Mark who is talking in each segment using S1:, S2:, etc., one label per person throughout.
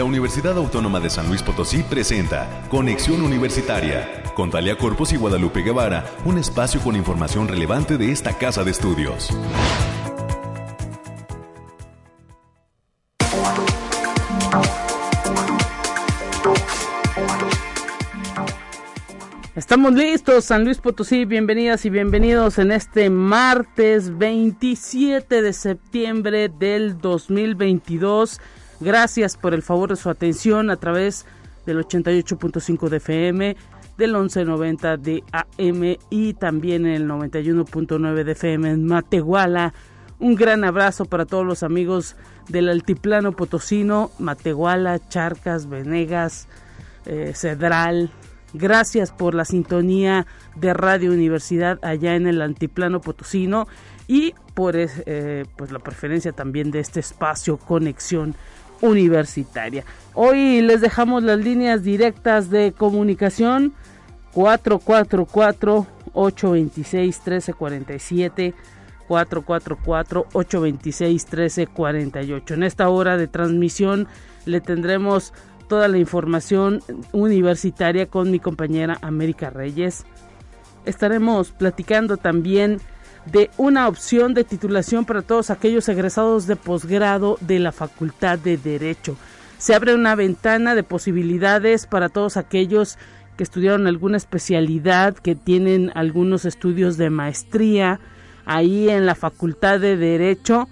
S1: la Universidad Autónoma de San Luis Potosí presenta Conexión Universitaria con Talia Corpus y Guadalupe Guevara, un espacio con información relevante de esta casa de estudios.
S2: Estamos listos, San Luis Potosí, bienvenidas y bienvenidos en este martes 27 de septiembre del 2022. Gracias por el favor de su atención a través del 88.5 de FM, del 1190 de AM y también el 91.9 de FM en Matehuala. Un gran abrazo para todos los amigos del Altiplano Potosino, Matehuala, Charcas, Venegas, eh, Cedral. Gracias por la sintonía de Radio Universidad allá en el Altiplano Potosino y por eh, pues la preferencia también de este espacio Conexión universitaria. Hoy les dejamos las líneas directas de comunicación 444 826 1347 444 826 1348. En esta hora de transmisión le tendremos toda la información universitaria con mi compañera América Reyes. Estaremos platicando también de una opción de titulación para todos aquellos egresados de posgrado de la Facultad de Derecho. Se abre una ventana de posibilidades para todos aquellos que estudiaron alguna especialidad, que tienen algunos estudios de maestría ahí en la Facultad de Derecho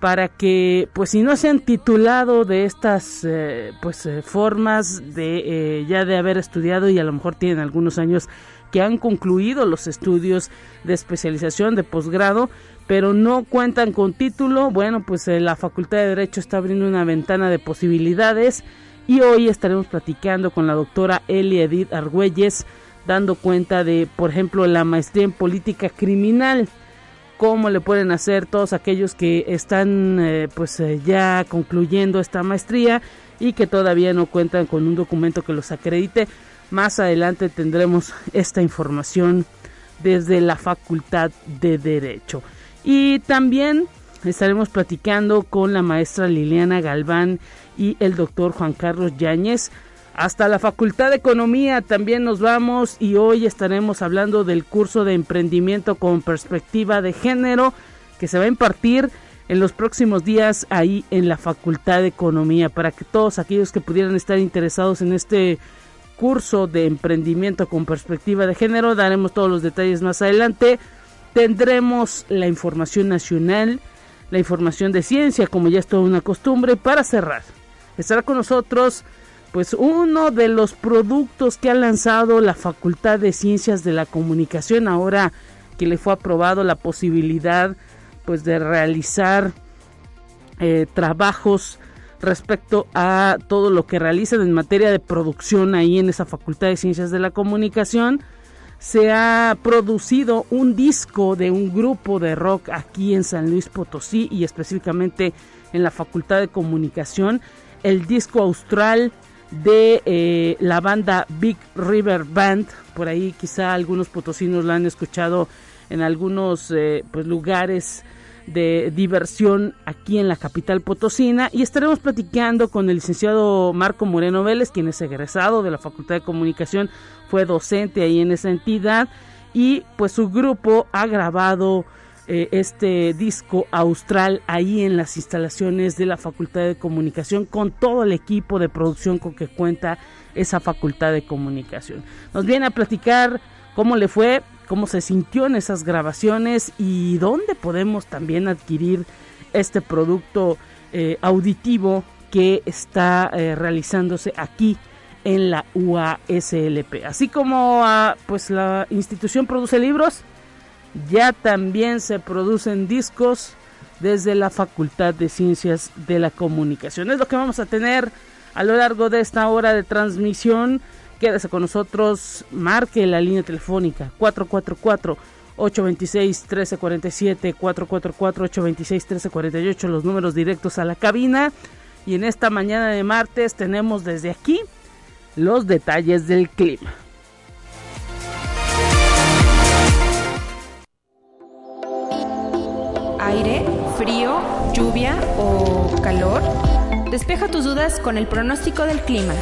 S2: para que pues si no se han titulado de estas eh, pues eh, formas de eh, ya de haber estudiado y a lo mejor tienen algunos años que han concluido los estudios de especialización de posgrado, pero no cuentan con título, bueno, pues eh, la Facultad de Derecho está abriendo una ventana de posibilidades y hoy estaremos platicando con la doctora Elia Edith Argüelles, dando cuenta de, por ejemplo, la maestría en política criminal cómo le pueden hacer todos aquellos que están eh, pues eh, ya concluyendo esta maestría y que todavía no cuentan con un documento que los acredite. Más adelante tendremos esta información desde la Facultad de Derecho. Y también estaremos platicando con la maestra Liliana Galván y el doctor Juan Carlos Yáñez. Hasta la Facultad de Economía también nos vamos y hoy estaremos hablando del curso de emprendimiento con perspectiva de género que se va a impartir en los próximos días ahí en la Facultad de Economía para que todos aquellos que pudieran estar interesados en este curso de emprendimiento con perspectiva de género. Daremos todos los detalles más adelante. Tendremos la información nacional, la información de ciencia, como ya es toda una costumbre. Para cerrar, estará con nosotros pues uno de los productos que ha lanzado la Facultad de Ciencias de la Comunicación ahora que le fue aprobado la posibilidad pues de realizar eh, trabajos respecto a todo lo que realizan en materia de producción ahí en esa Facultad de Ciencias de la Comunicación. Se ha producido un disco de un grupo de rock aquí en San Luis Potosí y específicamente en la Facultad de Comunicación. El disco austral de eh, la banda Big River Band. Por ahí quizá algunos potosinos lo han escuchado en algunos eh, pues, lugares de diversión aquí en la capital potosina y estaremos platicando con el licenciado Marco Moreno Vélez, quien es egresado de la Facultad de Comunicación, fue docente ahí en esa entidad y pues su grupo ha grabado eh, este disco austral ahí en las instalaciones de la Facultad de Comunicación con todo el equipo de producción con que cuenta esa Facultad de Comunicación. Nos viene a platicar cómo le fue cómo se sintió en esas grabaciones y dónde podemos también adquirir este producto eh, auditivo que está eh, realizándose aquí en la UASLP. Así como ah, pues la institución produce libros, ya también se producen discos desde la Facultad de Ciencias de la Comunicación. Es lo que vamos a tener a lo largo de esta hora de transmisión Quédese con nosotros, marque la línea telefónica 444 826 1347 444 826 1348 los números directos a la cabina y en esta mañana de martes tenemos desde aquí los detalles del clima.
S3: Aire, frío, lluvia o calor. Despeja tus dudas con el pronóstico del clima.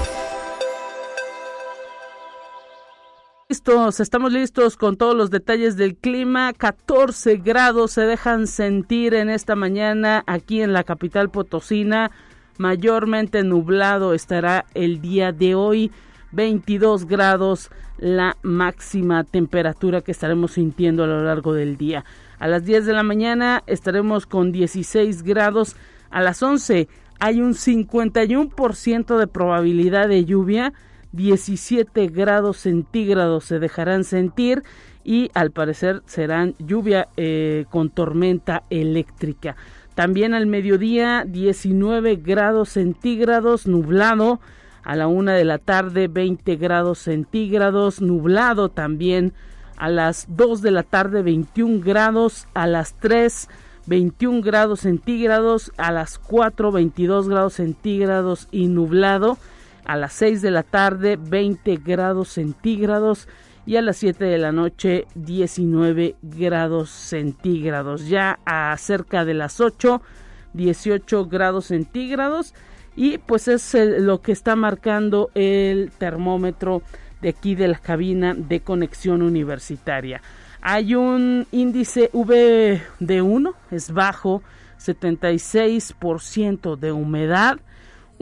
S2: Listos, estamos listos con todos los detalles del clima. 14 grados se dejan sentir en esta mañana aquí en la capital potosina. Mayormente nublado estará el día de hoy. 22 grados la máxima temperatura que estaremos sintiendo a lo largo del día. A las 10 de la mañana estaremos con 16 grados. A las 11 hay un 51% de probabilidad de lluvia 17 grados centígrados se dejarán sentir y al parecer serán lluvia eh, con tormenta eléctrica. También al mediodía 19 grados centígrados nublado. A la una de la tarde 20 grados centígrados nublado también. A las 2 de la tarde 21 grados. A las 3 21 grados centígrados. A las 4 22 grados centígrados y nublado a las 6 de la tarde 20 grados centígrados y a las 7 de la noche 19 grados centígrados. Ya a cerca de las 8 18 grados centígrados y pues es lo que está marcando el termómetro de aquí de la cabina de conexión universitaria. Hay un índice V de 1, es bajo, 76% de humedad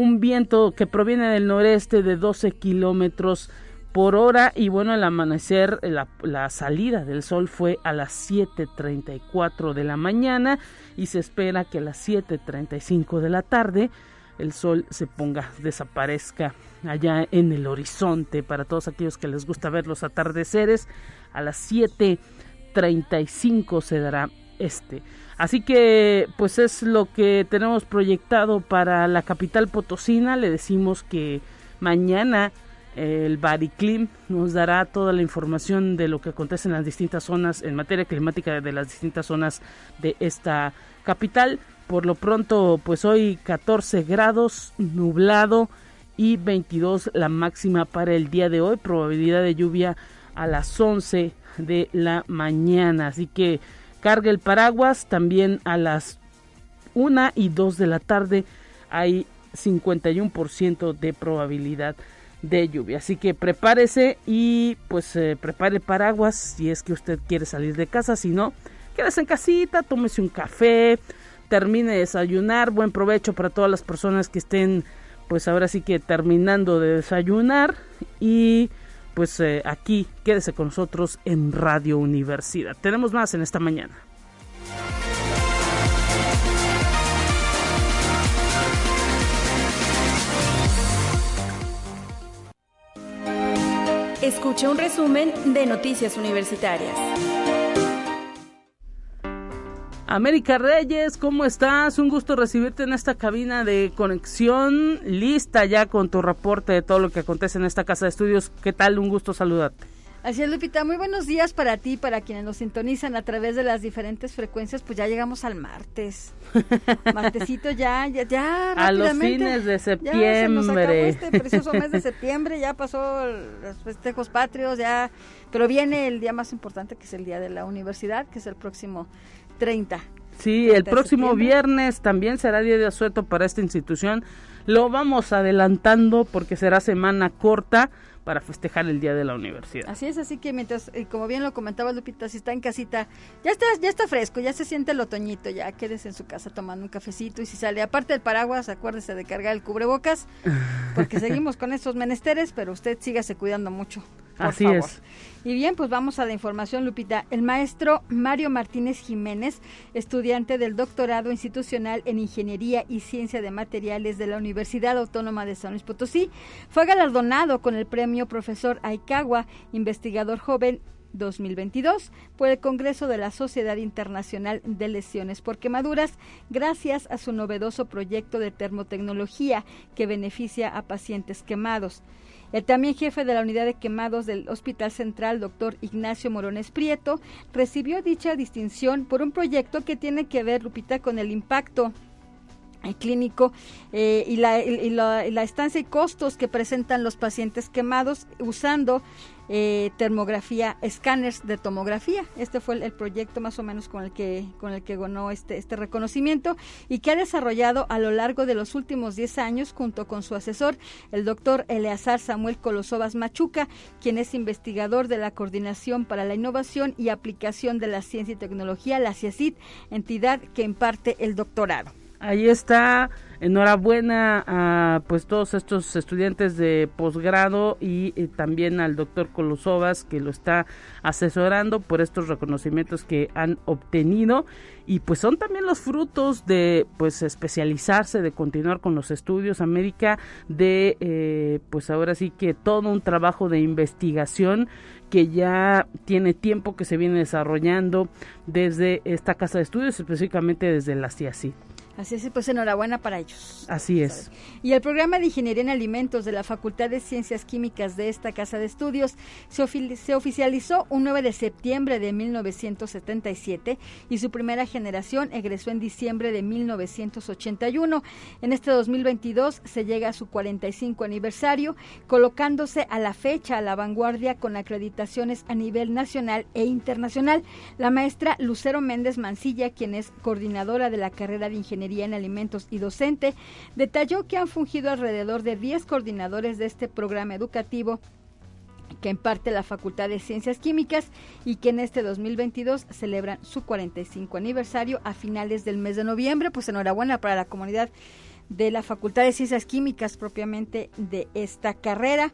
S2: un viento que proviene del noreste de 12 kilómetros por hora y bueno el amanecer la, la, salida del sol fue a las 7.34 de la mañana y se espera que a las 7.35 de la tarde el sol se ponga desaparezca allá en el horizonte. Para todos aquellos que les gusta ver los atardeceres a las 7.35 se dará este Así que pues es lo que tenemos proyectado para la capital potosina. Le decimos que mañana el Bariclim nos dará toda la información de lo que acontece en las distintas zonas en materia climática de las distintas zonas de esta capital. Por lo pronto, pues hoy 14 grados, nublado y 22 la máxima para el día de hoy. Probabilidad de lluvia a las 11 de la mañana. Así que Carga el paraguas también a las 1 y 2 de la tarde hay 51% de probabilidad de lluvia. Así que prepárese y pues eh, prepare paraguas si es que usted quiere salir de casa. Si no, quédese en casita, tómese un café, termine de desayunar. Buen provecho para todas las personas que estén pues ahora sí que terminando de desayunar. Y pues eh, aquí quédese con nosotros en Radio Universidad. Tenemos más en esta mañana.
S3: Escucha un resumen de Noticias Universitarias.
S2: América Reyes, ¿cómo estás? Un gusto recibirte en esta cabina de conexión, lista ya con tu reporte de todo lo que acontece en esta casa de estudios. ¿Qué tal? Un gusto saludarte.
S4: Así es, Lupita. Muy buenos días para ti, para quienes nos sintonizan a través de las diferentes frecuencias. Pues ya llegamos al martes. Martesito ya, ya, ya.
S2: A los fines de septiembre.
S4: este precioso mes de septiembre. Ya pasó los festejos patrios, ya. Pero viene el día más importante, que es el día de la universidad, que es el próximo 30.
S2: Sí, el próximo viernes también será día de asueto para esta institución. Lo vamos adelantando porque será semana corta para festejar el día de la universidad.
S4: Así es, así que mientras, eh, como bien lo comentaba Lupita, si está en casita, ya está, ya está fresco, ya se siente el otoñito, ya quédese en su casa tomando un cafecito y si sale, aparte del paraguas, acuérdese de cargar el cubrebocas, porque seguimos con estos menesteres, pero usted sígase cuidando mucho.
S2: Así es.
S4: Y bien, pues vamos a la información, Lupita. El maestro Mario Martínez Jiménez, estudiante del doctorado institucional en Ingeniería y Ciencia de Materiales de la Universidad Autónoma de San Luis Potosí, fue galardonado con el premio Profesor Aikawa, investigador joven 2022 por el Congreso de la Sociedad Internacional de Lesiones por Quemaduras, gracias a su novedoso proyecto de termotecnología que beneficia a pacientes quemados. El también jefe de la unidad de quemados del Hospital Central, doctor Ignacio Morones Prieto, recibió dicha distinción por un proyecto que tiene que ver, Lupita, con el impacto clínico eh, y, la, estancia y costos que presentan los pacientes quemados usando eh, termografía, escáneres de tomografía. Este fue el, proyecto más o menos con el que con el que ganó este este reconocimiento y que ha desarrollado a lo largo de los últimos 10 años junto con su asesor, el doctor Eleazar Samuel Colosovas Machuca, quien es investigador de la Coordinación para la Innovación y Aplicación de la Ciencia y Tecnología, la CIACIT, entidad que imparte el doctorado.
S2: Ahí está. Enhorabuena a pues todos estos estudiantes de posgrado y, y, también al doctor Colosovas que lo está asesorando por estos reconocimientos que han obtenido y pues son también los frutos de pues especializarse, de continuar con los estudios, América, de eh, pues ahora sí que todo un trabajo de investigación que ya tiene tiempo que se viene desarrollando desde esta casa de estudios, específicamente desde la CIACI.
S4: Así es, pues enhorabuena para ellos.
S2: Así es.
S4: Y el programa de Ingeniería en Alimentos de la Facultad de Ciencias Químicas de esta Casa de Estudios se, se, oficializó un 9 de septiembre de 1977 y su primera generación egresó en diciembre de 1981. En este 2022 se llega a su 45 aniversario, colocándose a la fecha a la vanguardia con acreditaciones a nivel nacional e internacional. La maestra Lucero Méndez Mancilla, quien es coordinadora de la carrera de Ingeniería en Alimentos y docente, detalló que han fungido alrededor de 10 coordinadores de este programa educativo que imparte la Facultad de Ciencias Químicas y que en este 2022 celebran su 45 aniversario a finales del mes de noviembre. Pues enhorabuena para la comunidad de la Facultad de Ciencias Químicas propiamente de esta carrera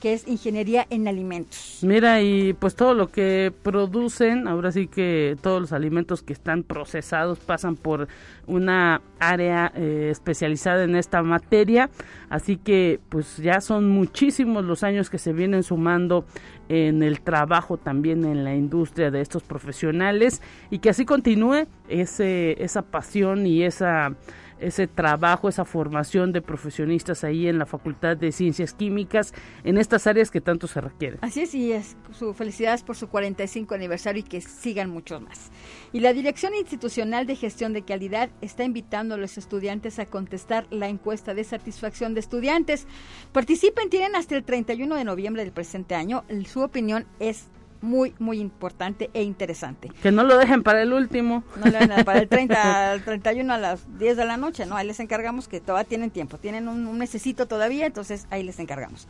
S4: que es ingeniería en alimentos.
S2: Mira, y pues todo lo que producen, ahora sí que todos los alimentos que están procesados pasan por una área eh, especializada en esta materia, así que pues ya son muchísimos los años que se vienen sumando en el trabajo también en la industria de estos profesionales y que así continúe ese, esa pasión y esa ese trabajo, esa formación de profesionistas ahí en la Facultad de Ciencias Químicas en estas áreas que tanto se requieren.
S4: Así es, y es, su felicidades por su 45 aniversario y que sigan muchos más. Y la Dirección Institucional de Gestión de Calidad está invitando a los estudiantes a contestar la encuesta de satisfacción de estudiantes. Participen, tienen hasta el 31 de noviembre del presente año. Su opinión es muy, muy importante e interesante.
S2: Que no lo dejen para el último.
S4: No lo dejen para el 30, al 31 a las 10 de la noche, ¿no? Ahí les encargamos que todavía tienen tiempo, tienen un, un necesito todavía, entonces ahí les encargamos.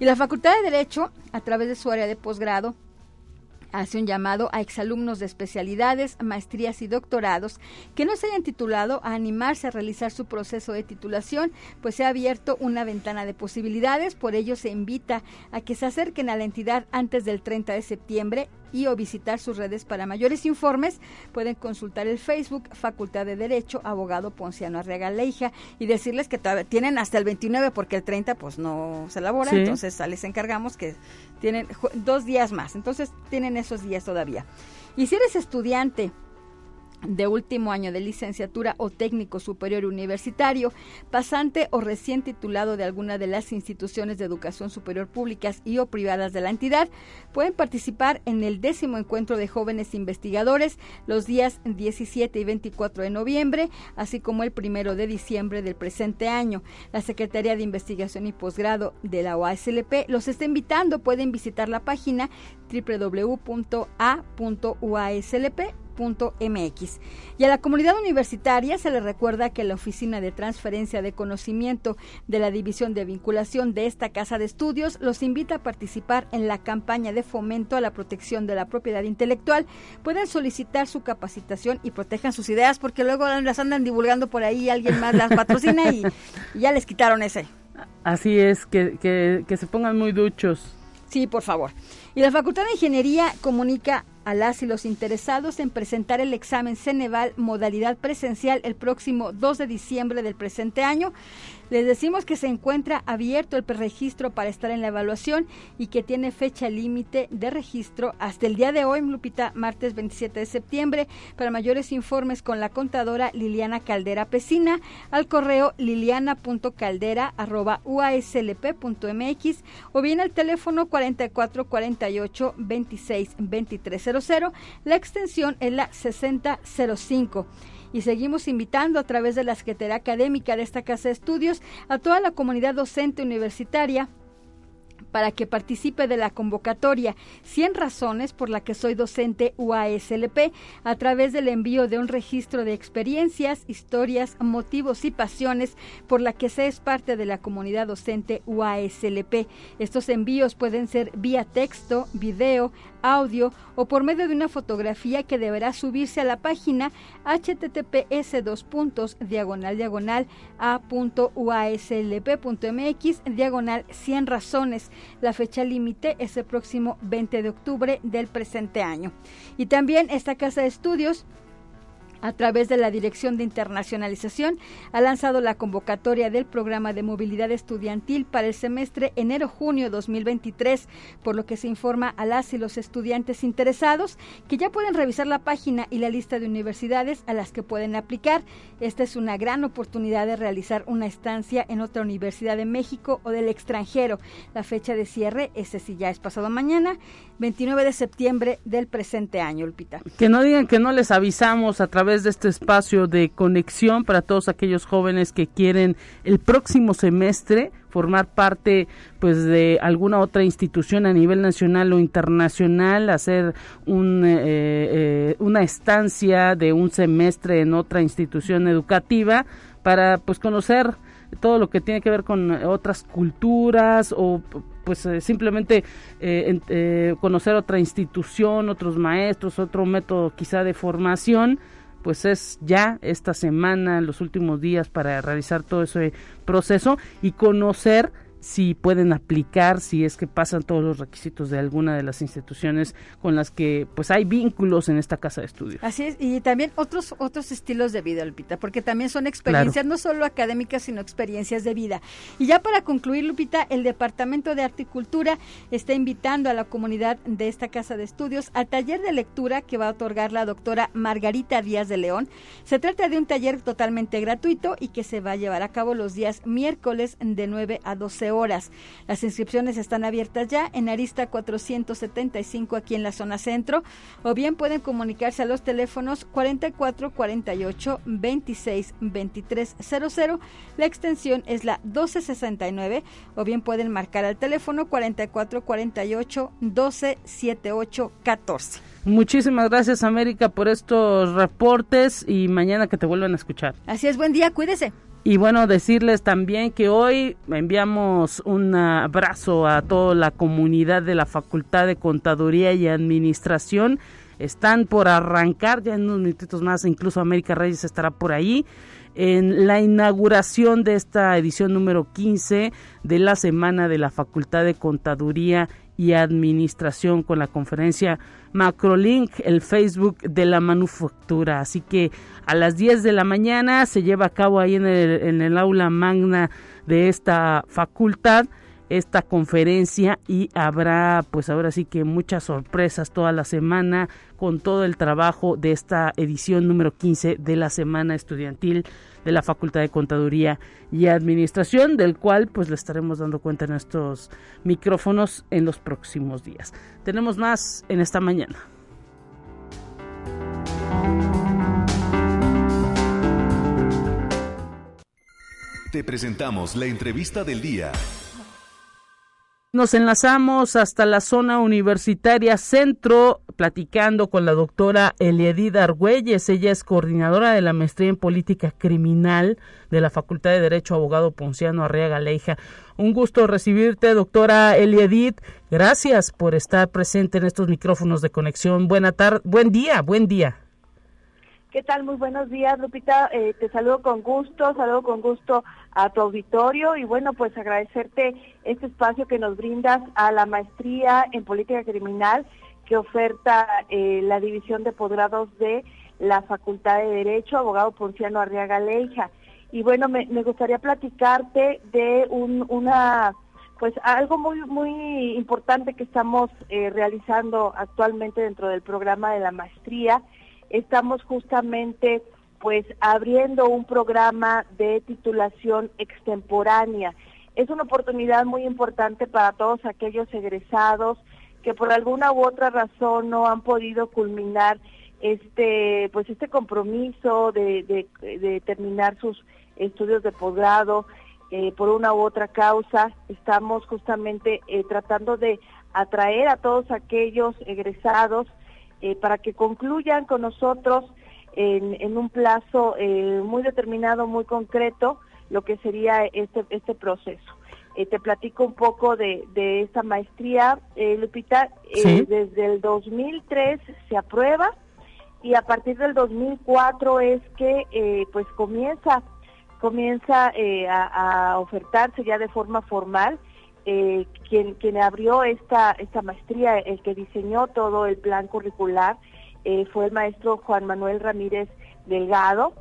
S4: Y la Facultad de Derecho, a través de su área de posgrado, hace un llamado a exalumnos de especialidades, maestrías y doctorados que no se hayan titulado a animarse a realizar su proceso de titulación, pues se ha abierto una ventana de posibilidades, por ello se invita a que se acerquen a la entidad antes del 30 de septiembre y o visitar sus redes para mayores informes. Pueden consultar el Facebook Facultad de Derecho, abogado Ponciano Arriaga Leija, y decirles que tienen hasta el 29 porque el 30 pues no se elabora, sí. entonces les encargamos que tienen dos días más, entonces tienen esos días todavía. Y si eres estudiante de último año de licenciatura o técnico superior universitario, pasante o recién titulado de alguna de las instituciones de educación superior públicas y o privadas de la entidad, pueden participar en el décimo encuentro de jóvenes investigadores los días 17 y 24 de noviembre, así como el primero de diciembre del presente año. La Secretaría de Investigación y Posgrado de la OASLP los está invitando, pueden visitar la página www.a.uaslp MX. Y a la comunidad universitaria se le recuerda que la Oficina de Transferencia de Conocimiento de la División de Vinculación de esta Casa de Estudios los invita a participar en la campaña de fomento a la protección de la propiedad intelectual. Pueden solicitar su capacitación y protejan sus ideas porque luego las andan divulgando por ahí, alguien más las patrocina y, y ya les quitaron ese.
S2: Así es, que, que, que se pongan muy duchos.
S4: Sí, por favor. Y la Facultad de Ingeniería comunica a las y los interesados en presentar el examen Ceneval modalidad presencial el próximo 2 de diciembre del presente año. Les decimos que se encuentra abierto el preregistro para estar en la evaluación y que tiene fecha límite de registro hasta el día de hoy, Lupita, martes 27 de septiembre. Para mayores informes con la contadora Liliana Caldera Pesina al correo liliana.caldera.uaslp.mx o bien al teléfono 4448 26 2300. La extensión es la 6005. y seguimos invitando a través de la Secretaría Académica de esta Casa de Estudios a toda la comunidad docente universitaria para que participe de la convocatoria 100 razones por la que soy docente UASLP a través del envío de un registro de experiencias, historias, motivos y pasiones por la que se es parte de la comunidad docente UASLP. Estos envíos pueden ser vía texto, video, audio o por medio de una fotografía que deberá subirse a la página https dos puntos diagonal diagonal a.uaslp.mx diagonal 100 razones. La fecha límite es el próximo 20 de octubre del presente año. Y también esta casa de estudios a través de la Dirección de Internacionalización, ha lanzado la convocatoria del programa de movilidad estudiantil para el semestre enero-junio 2023, por lo que se informa a las y los estudiantes interesados que ya pueden revisar la página y la lista de universidades a las que pueden aplicar. Esta es una gran oportunidad de realizar una estancia en otra universidad de México o del extranjero. La fecha de cierre, ese sí ya es pasado mañana, 29 de septiembre del presente año, Lupita.
S2: Que no digan que no les avisamos a través de este espacio de conexión para todos aquellos jóvenes que quieren el próximo semestre formar parte pues de alguna otra institución a nivel nacional o internacional, hacer un, eh, eh, una estancia de un semestre en otra institución educativa para pues conocer todo lo que tiene que ver con otras culturas o pues eh, simplemente eh, conocer otra institución, otros maestros, otro método quizá de formación, pues es ya esta semana, los últimos días para realizar todo ese proceso y conocer si pueden aplicar, si es que pasan todos los requisitos de alguna de las instituciones con las que pues hay vínculos en esta casa de estudios.
S4: Así es, y también otros otros estilos de vida, Lupita, porque también son experiencias no solo académicas, sino experiencias de vida. Y ya para concluir, Lupita, el Departamento de Arte y Cultura está invitando a la comunidad de esta casa de estudios al taller de lectura que va a otorgar la doctora Margarita Díaz de León. Se trata de un taller totalmente gratuito y que se va a llevar a cabo los días miércoles de 9 a 12 horas. Las inscripciones están abiertas ya en Arista 475 aquí en la zona centro o bien pueden comunicarse a los teléfonos 44 48 26 23 00. La extensión es la 1269 o bien pueden marcar al teléfono 44 48 12 78 14.
S2: Muchísimas gracias América por estos reportes y mañana que te vuelvan a escuchar.
S4: Así es, buen día, cuídese.
S2: Y bueno, decirles también que hoy enviamos un abrazo a toda la comunidad de la Facultad de Contaduría y Administración. Están por arrancar ya en unos minutitos más, incluso América Reyes estará por ahí en la inauguración de esta edición número 15 de la Semana de la Facultad de Contaduría y Administración con la conferencia Macrolink, el Facebook de la manufactura. Así que a las 10 de la mañana se lleva a cabo ahí en el, en el aula magna de esta facultad esta conferencia y habrá pues ahora sí que muchas sorpresas toda la semana con todo el trabajo de esta edición número 15 de la semana estudiantil de la Facultad de Contaduría y Administración del cual pues le estaremos dando cuenta en estos micrófonos en los próximos días. Tenemos más en esta mañana.
S1: Te presentamos la entrevista del día.
S2: Nos enlazamos hasta la zona universitaria centro, platicando con la doctora Eliedida Argüelles. Ella es coordinadora de la maestría en política criminal de la Facultad de Derecho Abogado Ponciano Arriaga Leija. Un gusto recibirte, doctora Eliedit. Gracias por estar presente en estos micrófonos de conexión. Buena tarde, buen día, buen día.
S5: ¿Qué tal? Muy buenos días, Lupita. Eh, te saludo con gusto, saludo con gusto a tu auditorio y bueno, pues agradecerte este espacio que nos brindas a la maestría en política criminal que oferta eh, la División de Posgrados de la Facultad de Derecho, abogado Ponciano Arriaga Leija. Y bueno, me, gustaría platicarte de un, una, pues algo muy, muy importante que estamos eh, realizando actualmente dentro del programa de la maestría. Estamos justamente pues abriendo un programa de titulación extemporánea. Es una oportunidad muy importante para todos aquellos egresados que por alguna u otra razón no han podido culminar este pues este compromiso de, terminar sus estudios de posgrado eh, por una u otra causa estamos justamente eh, tratando de atraer a todos aquellos egresados eh, para que concluyan con nosotros en, en un plazo muy determinado muy concreto lo que sería este este proceso te platico un poco de, de esta maestría, Lupita. desde el 2003 se aprueba, y a partir del 2004 es que eh, pues comienza comienza eh, a, ofertarse ya de forma formal eh, quien quien abrió esta esta maestría el que diseñó todo el plan curricular fue el maestro Juan Manuel Ramírez Delgado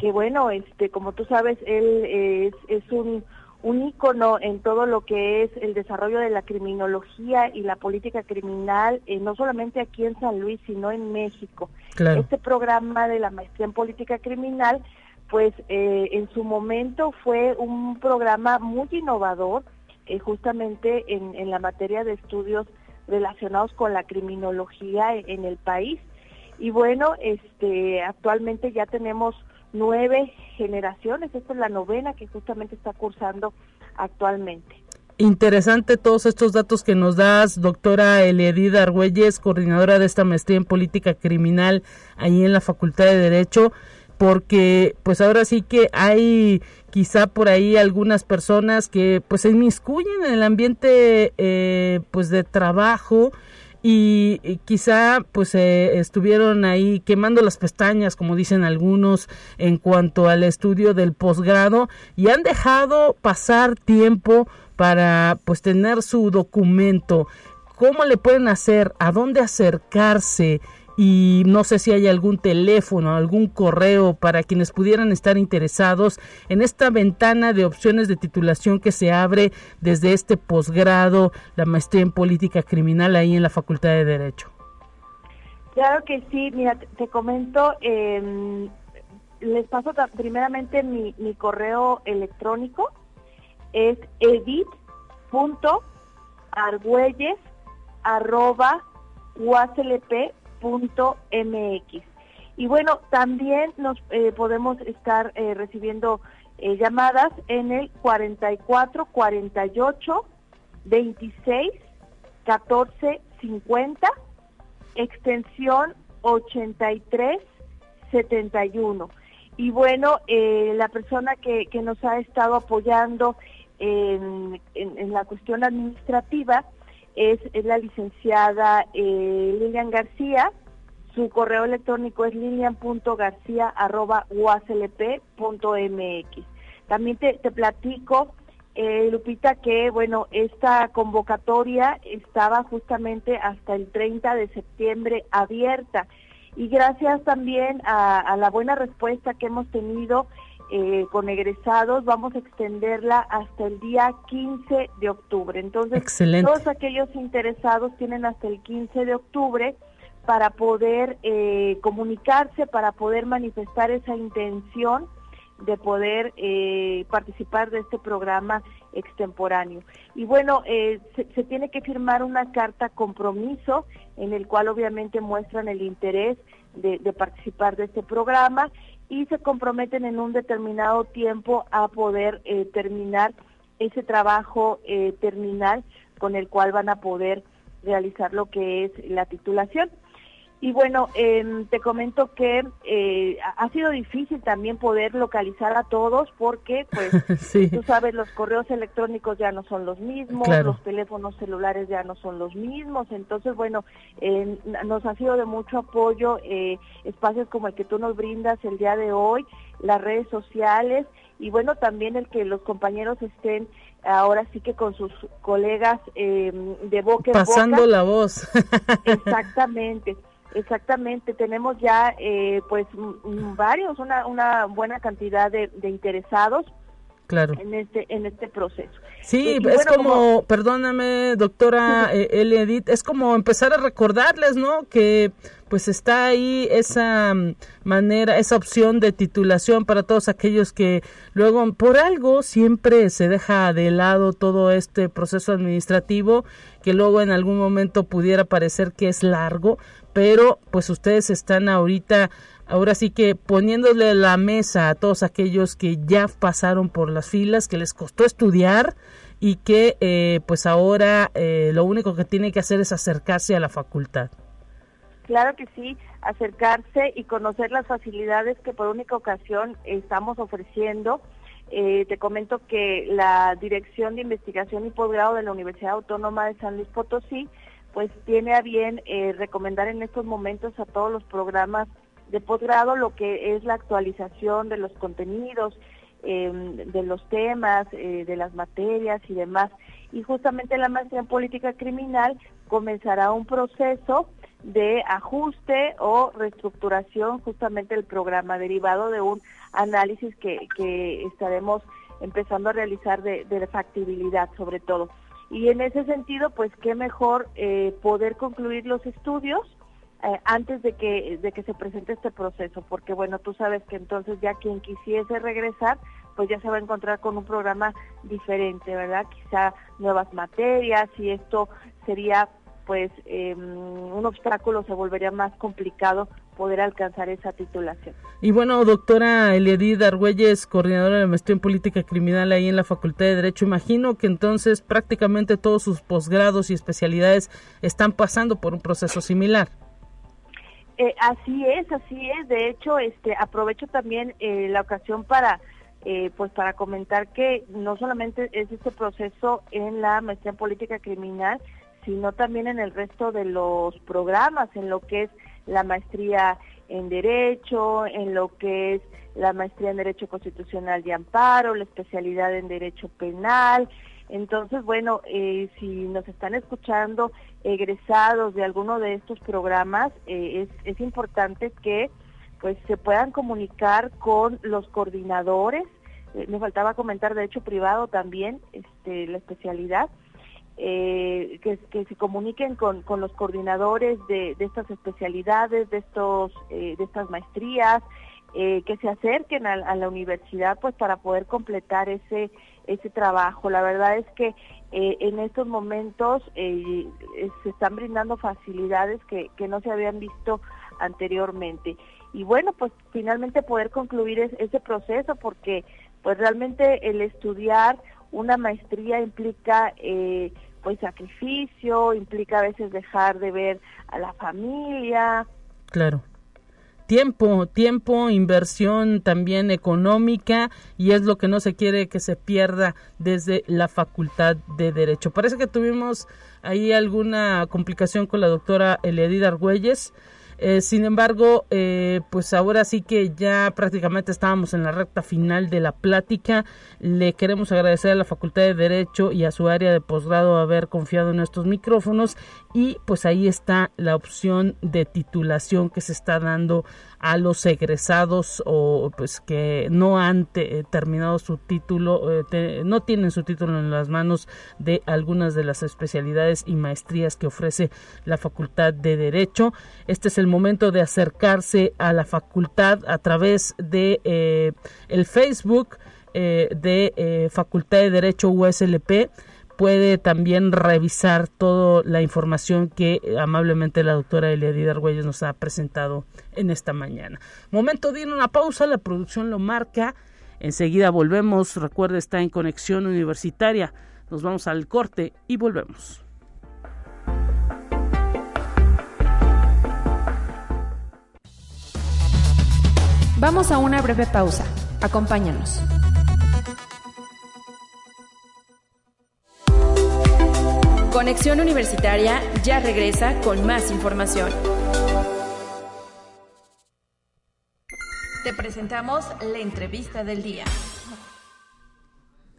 S5: que bueno este como tú sabes él es, es un un ícono en todo lo que es el desarrollo de la criminología y la política criminal, eh, no solamente aquí en San Luis, sino en México. Este programa de la maestría en política criminal, pues eh, en su momento fue un programa muy innovador, eh, justamente en, en, la materia de estudios relacionados con la criminología en, en el país. Y bueno, este, actualmente ya tenemos nueve generaciones. Esta es la novena que justamente está cursando actualmente.
S2: Interesante todos estos datos que nos das, doctora Eliedida Argüelles, coordinadora de esta maestría en política criminal ahí en la Facultad de Derecho, porque pues ahora sí que hay quizá por ahí algunas personas que pues se inmiscuyen en el ambiente eh, pues de trabajo y, quizá pues eh, estuvieron ahí quemando las pestañas como dicen algunos en cuanto al estudio del posgrado y han dejado pasar tiempo para pues tener su documento. Cómo le pueden hacer a dónde acercarse y no sé si hay algún teléfono, algún correo para quienes pudieran estar interesados en esta ventana de opciones de titulación que se abre desde este posgrado, la maestría en política criminal ahí en la Facultad de Derecho.
S5: Claro que sí, mira, te, comento, em, les paso primeramente mi, mi correo electrónico, es edit.argüelles arroba mx Y bueno, también nos eh, podemos estar eh, recibiendo eh, llamadas en el 44 48 26 14 50 extensión 83 71. Y bueno, la persona que, que, nos ha estado apoyando en, en la cuestión administrativa es, la licenciada eh, Lilian García. Su correo electrónico es lilian.garcía.uaclp.mx. También te, te platico, eh, Lupita, que bueno, esta convocatoria estaba justamente hasta el 30 de septiembre abierta. Y gracias también a la buena respuesta que hemos tenido eh, con egresados, vamos a extenderla hasta el día 15 de octubre. Entonces, todos aquellos interesados tienen hasta el 15 de octubre para poder eh, comunicarse, para poder manifestar esa intención de poder eh, participar de este programa extemporáneo. Y bueno, se, se, tiene que firmar una carta compromiso en el cual obviamente muestran el interés de, de participar de este programa y se comprometen en un determinado tiempo a poder eh, terminar ese trabajo eh, terminal con el cual van a poder realizar lo que es la titulación. Y bueno, em, te comento que eh, ha sido difícil también poder localizar a todos porque, pues, tú sabes, los correos electrónicos ya no son los mismos, los teléfonos celulares ya no son los mismos. Entonces, bueno, nos ha sido de mucho apoyo eh, espacios como el que tú nos brindas el día de hoy, las redes sociales y, bueno, también el que los compañeros estén ahora sí que con sus colegas em, de boca
S2: en Pasando la voz.
S5: Exactamente. Exactamente, tenemos ya eh, pues varios, una, una buena cantidad de, interesados
S2: claro.
S5: en este en este proceso.
S2: Sí, es como, perdóname, doctora eh, Edith, es como empezar a recordarles, ¿no? Que pues está ahí esa mm, manera, esa opción de titulación para todos aquellos que luego por algo siempre se deja de lado todo este proceso administrativo que luego en algún momento pudiera parecer que es largo, pero pues ustedes están ahorita ahora sí que poniéndole la mesa a todos aquellos que ya pasaron por las filas, que les costó estudiar y que eh, pues ahora eh, lo único que tiene que hacer es acercarse a la facultad.
S5: Claro que sí, acercarse y conocer las facilidades que por única ocasión estamos ofreciendo. Eh, te comento que la Dirección de Investigación y Posgrado de la Universidad Autónoma de San Luis Potosí pues tiene a bien recomendar en estos momentos a todos los programas de posgrado lo que es la actualización de los contenidos, em, de los temas, eh, de las materias y demás. Y justamente la maestría en política criminal comenzará un proceso de ajuste o reestructuración justamente del programa derivado de un análisis que, que estaremos empezando a realizar de, de factibilidad sobre todo. Y en ese sentido, pues qué mejor eh, poder concluir los estudios eh, antes de que, de que se presente este proceso, porque bueno, tú sabes que entonces ya quien quisiese regresar, pues ya se va a encontrar con un programa diferente, ¿verdad? Quizá nuevas materias y esto sería pues em, un obstáculo, se volvería más complicado poder alcanzar esa titulación.
S2: Y bueno, doctora Eliadid Argüelles, coordinadora de maestría en política criminal ahí en la Facultad de Derecho, imagino que entonces prácticamente todos sus posgrados y especialidades están pasando por un proceso similar.
S5: Eh, así es, así es. De hecho, este, aprovecho también eh, la ocasión para, eh, pues, para comentar que no solamente es este proceso en la maestría en política criminal, sino también en el resto de los programas, en lo que es la maestría en derecho, en lo que es la maestría en derecho constitucional y amparo, la especialidad en derecho penal, entonces, bueno, eh, si nos están escuchando egresados de alguno de estos programas, eh, es, es importante que pues se puedan comunicar con los coordinadores. Eh, me faltaba comentar derecho privado también, este, la especialidad. Que, que, se comuniquen con, con los coordinadores de, de, estas especialidades, de estos, de estas maestrías, que se acerquen a, a, la universidad, pues para poder completar ese ese trabajo. La verdad es que eh, en estos momentos eh, se están brindando facilidades que, que, no se habían visto anteriormente. Y bueno, pues finalmente poder concluir ese proceso porque pues realmente el estudiar una maestría implica eh, pues sacrificio, implica a veces dejar de ver a la familia.
S2: Claro tiempo, tiempo, inversión también económica y es lo que no se quiere que se pierda desde la Facultad de Derecho. Parece que tuvimos ahí alguna complicación con la doctora Eledida Argüelles. Eh, sin embargo, eh, pues ahora sí que ya prácticamente estábamos en la recta final de la plática. Le queremos agradecer a la Facultad de Derecho y a su área de posgrado haber confiado en estos micrófonos y pues ahí está la opción de titulación que se está dando a los egresados o pues que no han terminado su título, eh, no tienen su título en las manos de algunas de las especialidades y maestrías que ofrece la Facultad de Derecho. Este es el momento de acercarse a la facultad a través de eh, el Facebook eh, de Facultad de Derecho USLP puede también revisar toda la información que eh, amablemente la doctora Eliadida Argüelles nos ha presentado en esta mañana. Momento de ir a una pausa, la producción lo marca. Enseguida volvemos. Recuerde, está en conexión universitaria. Nos vamos al corte y volvemos.
S3: Vamos a una breve pausa. Acompáñanos. Conexión Universitaria ya regresa con más información. Te presentamos la entrevista del día.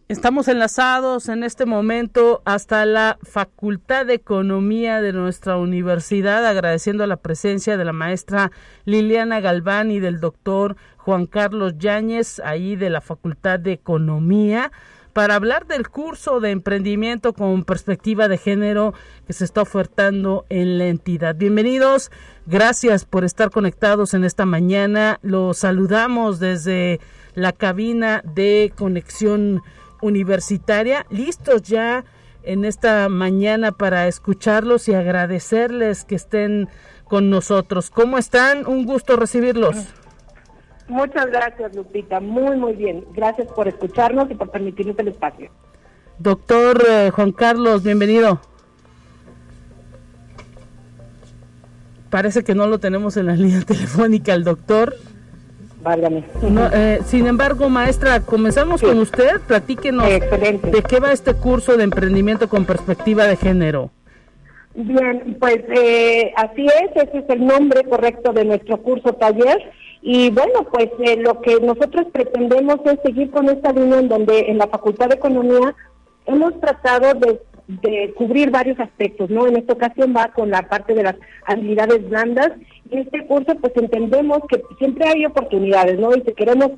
S2: Estamos enlazados en este momento hasta la Facultad de Economía de nuestra universidad, agradeciendo la presencia de la maestra Liliana Galván y del doctor Juan Carlos Yáñez, ahí de la Facultad de Economía, para hablar del curso de emprendimiento con perspectiva de género que se está ofertando en la entidad. Bienvenidos, gracias por estar conectados en esta mañana. Los saludamos desde la cabina de conexión universitaria, listos ya en esta mañana para escucharlos y agradecerles que estén con nosotros. ¿Cómo están? Un gusto recibirlos.
S6: Muchas gracias, Lupita. Muy, muy bien. Gracias por escucharnos y por permitirnos el espacio.
S2: Doctor eh, Juan Carlos, bienvenido. Parece que no lo tenemos en la línea telefónica el doctor. Eh, sin embargo, maestra, comenzamos con usted. Platíquenos de qué va este curso de emprendimiento con perspectiva de género.
S6: Bien, pues eh, así es, ese es el nombre correcto de nuestro curso taller. Y bueno, pues eh, lo que nosotros pretendemos es seguir con esta línea en donde en la Facultad de Economía hemos tratado de, de cubrir varios aspectos, ¿no? En esta ocasión va con la parte de las habilidades blandas en este curso pues entendemos que siempre hay oportunidades, ¿no? Y si queremos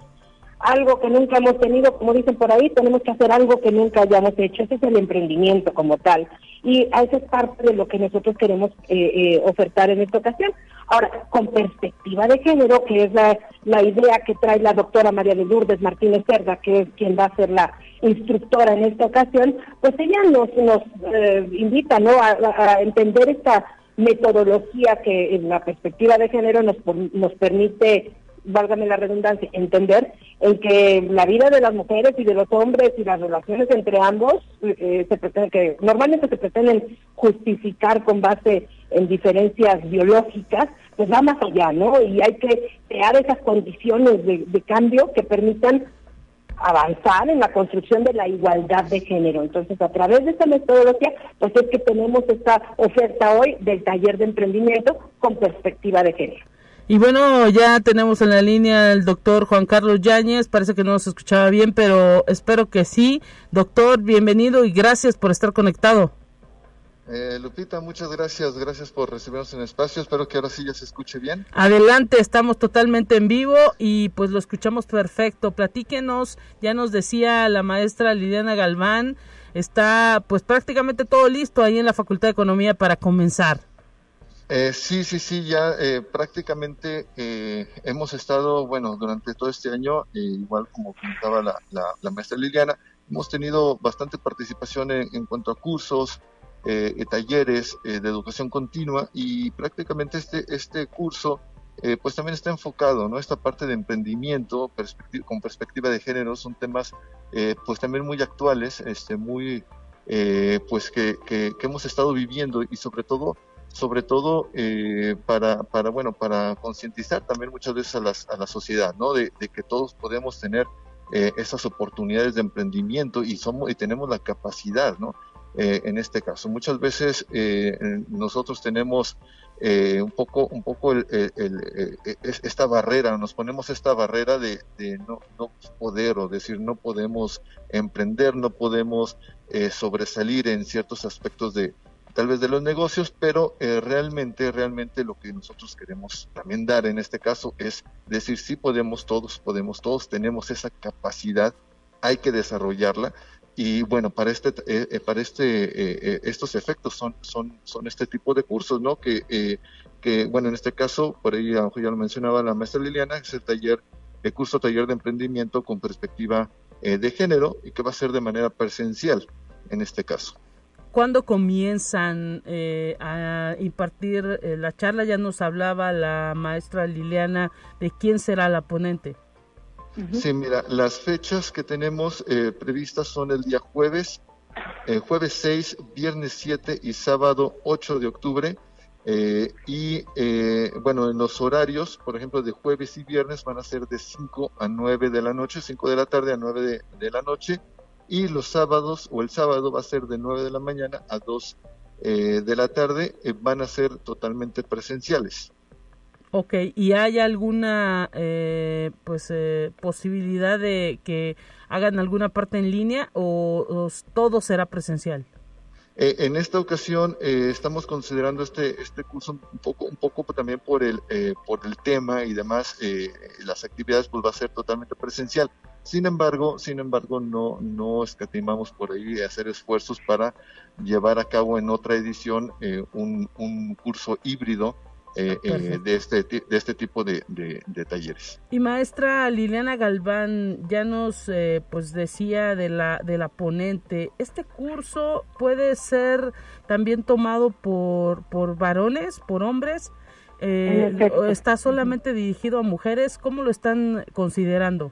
S6: algo que nunca hemos tenido, como dicen por ahí, tenemos que hacer algo que nunca hayamos hecho. Ese es el emprendimiento como tal. Y esa es parte de lo que nosotros queremos eh, eh, ofertar en esta ocasión. Ahora, con perspectiva de género, que es la, la idea que trae la doctora María de Lourdes Martínez Cerda, que es quien va a ser la instructora en esta ocasión, pues ella nos, nos eh, invita ¿no? a, a entender esta metodología que en la perspectiva de género nos, nos permite, válgame la redundancia, entender en que la vida de las mujeres y de los hombres y las relaciones entre ambos eh, se pretende que normalmente se pretenden justificar con base en diferencias biológicas, pues va más allá, ¿no? Y hay que crear esas condiciones de cambio que permitan avanzar en la construcción de la igualdad de género. Entonces, a través de esta metodología, pues es que tenemos esta oferta hoy del taller de emprendimiento con perspectiva de género.
S2: Y bueno, ya tenemos en la línea el doctor Juan Carlos Yáñez, parece que no nos escuchaba bien, pero espero que sí. Doctor, bienvenido y gracias por estar conectado.
S7: Eh, Lupita, muchas gracias, gracias por recibirnos en el espacio, espero que ahora sí ya se escuche bien.
S2: Adelante, estamos totalmente en vivo y pues lo escuchamos perfecto. Platíquenos, ya nos decía la maestra Liliana Galván, está pues prácticamente todo listo ahí en la Facultad de Economía para comenzar.
S7: Eh, sí, sí, sí, ya eh, prácticamente eh, hemos estado, bueno, durante todo este año, igual como comentaba la, la, maestra Liliana, hemos tenido bastante participación en cuanto a cursos, eh, talleres eh, de educación continua y prácticamente este, este curso eh, pues también está enfocado, ¿no? Esta parte de emprendimiento con perspectiva de género son temas pues también muy actuales, este, muy pues que, que, hemos estado viviendo y sobre todo sobre todo para, para, bueno, para concientizar también muchas veces a, las, a la sociedad, ¿no? De, que todos podemos tener esas oportunidades de emprendimiento y somos y tenemos la capacidad, ¿no? Eh, en este caso. Muchas veces eh, nosotros tenemos eh, un poco, un poco esta barrera, nos ponemos esta barrera de, no, no, poder o decir no podemos emprender, no podemos sobresalir en ciertos aspectos de tal vez de los negocios, pero realmente, realmente lo que nosotros queremos también dar en este caso es decir sí podemos, todos podemos, todos tenemos esa capacidad, hay que desarrollarla. Y bueno para este eh, eh, para este eh, estos efectos son son son este tipo de cursos no que que bueno en este caso por ahí ya lo mencionaba la maestra Liliana es el taller el curso taller de emprendimiento con perspectiva de género y que va a ser de manera presencial en este caso
S2: ¿Cuándo comienzan a impartir la charla? Ya nos hablaba la maestra Liliana de quién será la ponente.
S7: Sí, mira, las fechas que tenemos eh, previstas son el día jueves, eh, jueves 6, viernes 7 y sábado 8 de octubre. Eh, y bueno, en los horarios, por ejemplo, de jueves y viernes van a ser de 5 a 9 de la noche, 5 de la tarde a 9 de, de, la noche. Y los sábados o el sábado va a ser de 9 de la mañana a 2 de la tarde, van a ser totalmente presenciales.
S2: Ok, ¿y hay alguna eh, pues eh, posibilidad de que hagan alguna parte en línea o, todo será presencial?
S7: Eh, en esta ocasión estamos considerando este este curso un poco un poco también por el por el tema y demás las actividades pues va a ser totalmente presencial. Sin embargo, sin embargo no no escatimamos por ahí hacer esfuerzos para llevar a cabo en otra edición un, un curso híbrido eh, eh, de, este, de este tipo de, talleres.
S2: Y maestra Liliana Galván ya nos eh, pues decía de la, de la ponente, ¿este curso puede ser también tomado por, por varones, por hombres? ¿Está solamente dirigido a mujeres? ¿Cómo lo están considerando?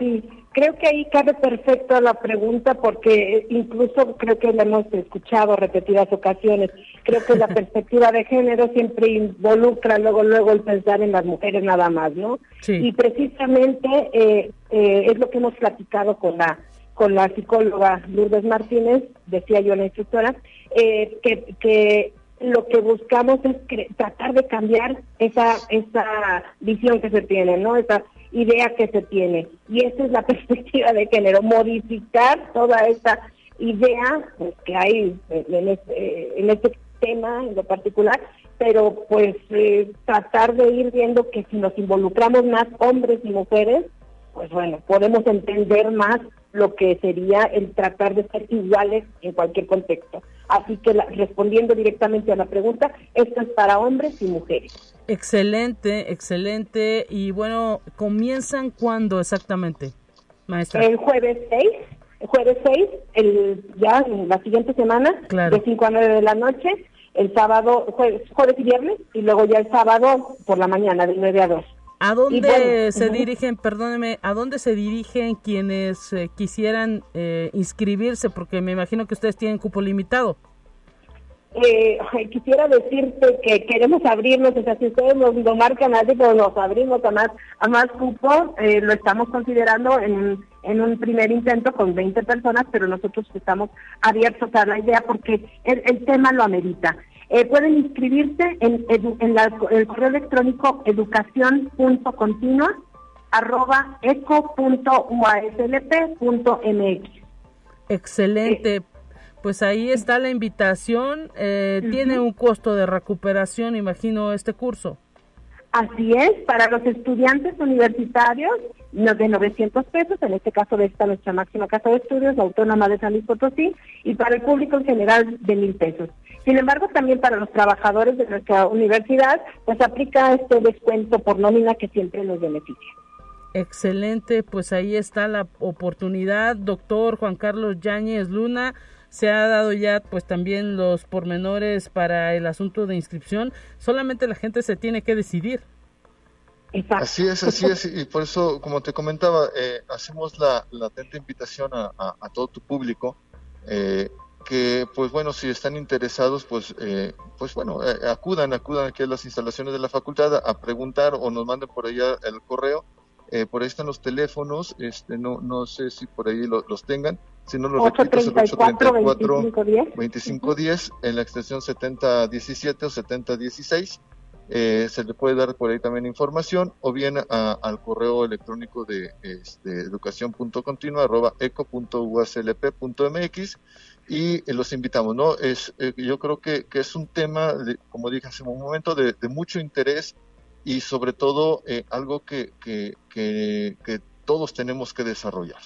S6: Sí, creo que ahí cabe perfecto la pregunta porque incluso creo que lo hemos escuchado repetidas ocasiones. Creo que la perspectiva de género siempre involucra luego luego el pensar en las mujeres nada más, ¿no? Y precisamente eh, eh, es lo que hemos platicado con la con la psicóloga Lourdes Martínez, decía yo la instructora, eh, que, que lo que buscamos es tratar de cambiar esa esa visión que se tiene, ¿no? Esa idea que se tiene. Y esa es la perspectiva de género, modificar toda esta idea pues, que hay en este, en este tema en lo particular, pero pues eh, tratar de ir viendo que si nos involucramos más hombres y mujeres, pues bueno, podemos entender más lo que sería el tratar de ser iguales en cualquier contexto. Así que respondiendo directamente a la pregunta, esto es para hombres y mujeres.
S2: Excelente, excelente. Y bueno, ¿comienzan cuándo exactamente, maestra?
S6: El jueves 6, el jueves 6, el, ya la siguiente semana, de 5 a 9 de la noche, el sábado, jueves, jueves y viernes, y luego ya el sábado por la mañana, de 9 a 2.
S2: ¿A dónde se dirigen, perdóneme, a dónde se dirigen quienes eh, quisieran eh, inscribirse? Porque me imagino que ustedes tienen cupo limitado.
S6: Eh, quisiera decirte que queremos abrirnos, o sea, si ustedes nos lo marcan así, pues nos abrimos a más, a más cupo, eh, lo estamos considerando en, en un primer intento con 20 personas, pero nosotros estamos abiertos a la idea porque el, el tema lo amerita. Eh, pueden inscribirse en, en el correo electrónico educación.continua arroba eco.uaslp.mx.
S2: Excelente. Eh, pues ahí está la invitación. Eh, tiene un costo de recuperación, imagino, este curso.
S6: Así es, para los estudiantes universitarios de 900 pesos, en este caso de esta nuestra máxima casa de estudios, autónoma de San Luis Potosí, y para el público en general de mil pesos. Sin embargo, también para los trabajadores de nuestra universidad, pues aplica este descuento por nómina que siempre nos beneficia.
S2: Excelente, pues ahí está la oportunidad, doctor Juan Carlos Yáñez Luna se ha dado ya pues también los pormenores para el asunto de inscripción, solamente la gente se tiene que decidir.
S7: Así es, así es, y por eso, como te comentaba, eh, hacemos la, atenta invitación a, todo tu público, eh, que pues bueno, si están interesados, pues, eh, pues bueno, acudan, acudan aquí a las instalaciones de la facultad a preguntar o nos manden por allá el correo, por ahí están los teléfonos, este, no, no sé si por ahí los tengan, si no lo repito, es el 834-2510 en la extensión 7017 o 7016. Eh, se le puede dar por ahí también información o bien al correo electrónico de este, y eh, los invitamos, ¿no? Es, eh, yo creo que, que, es un tema, como dije hace un momento, de, mucho interés y sobre todo eh, algo que, que, que todos tenemos que desarrollar.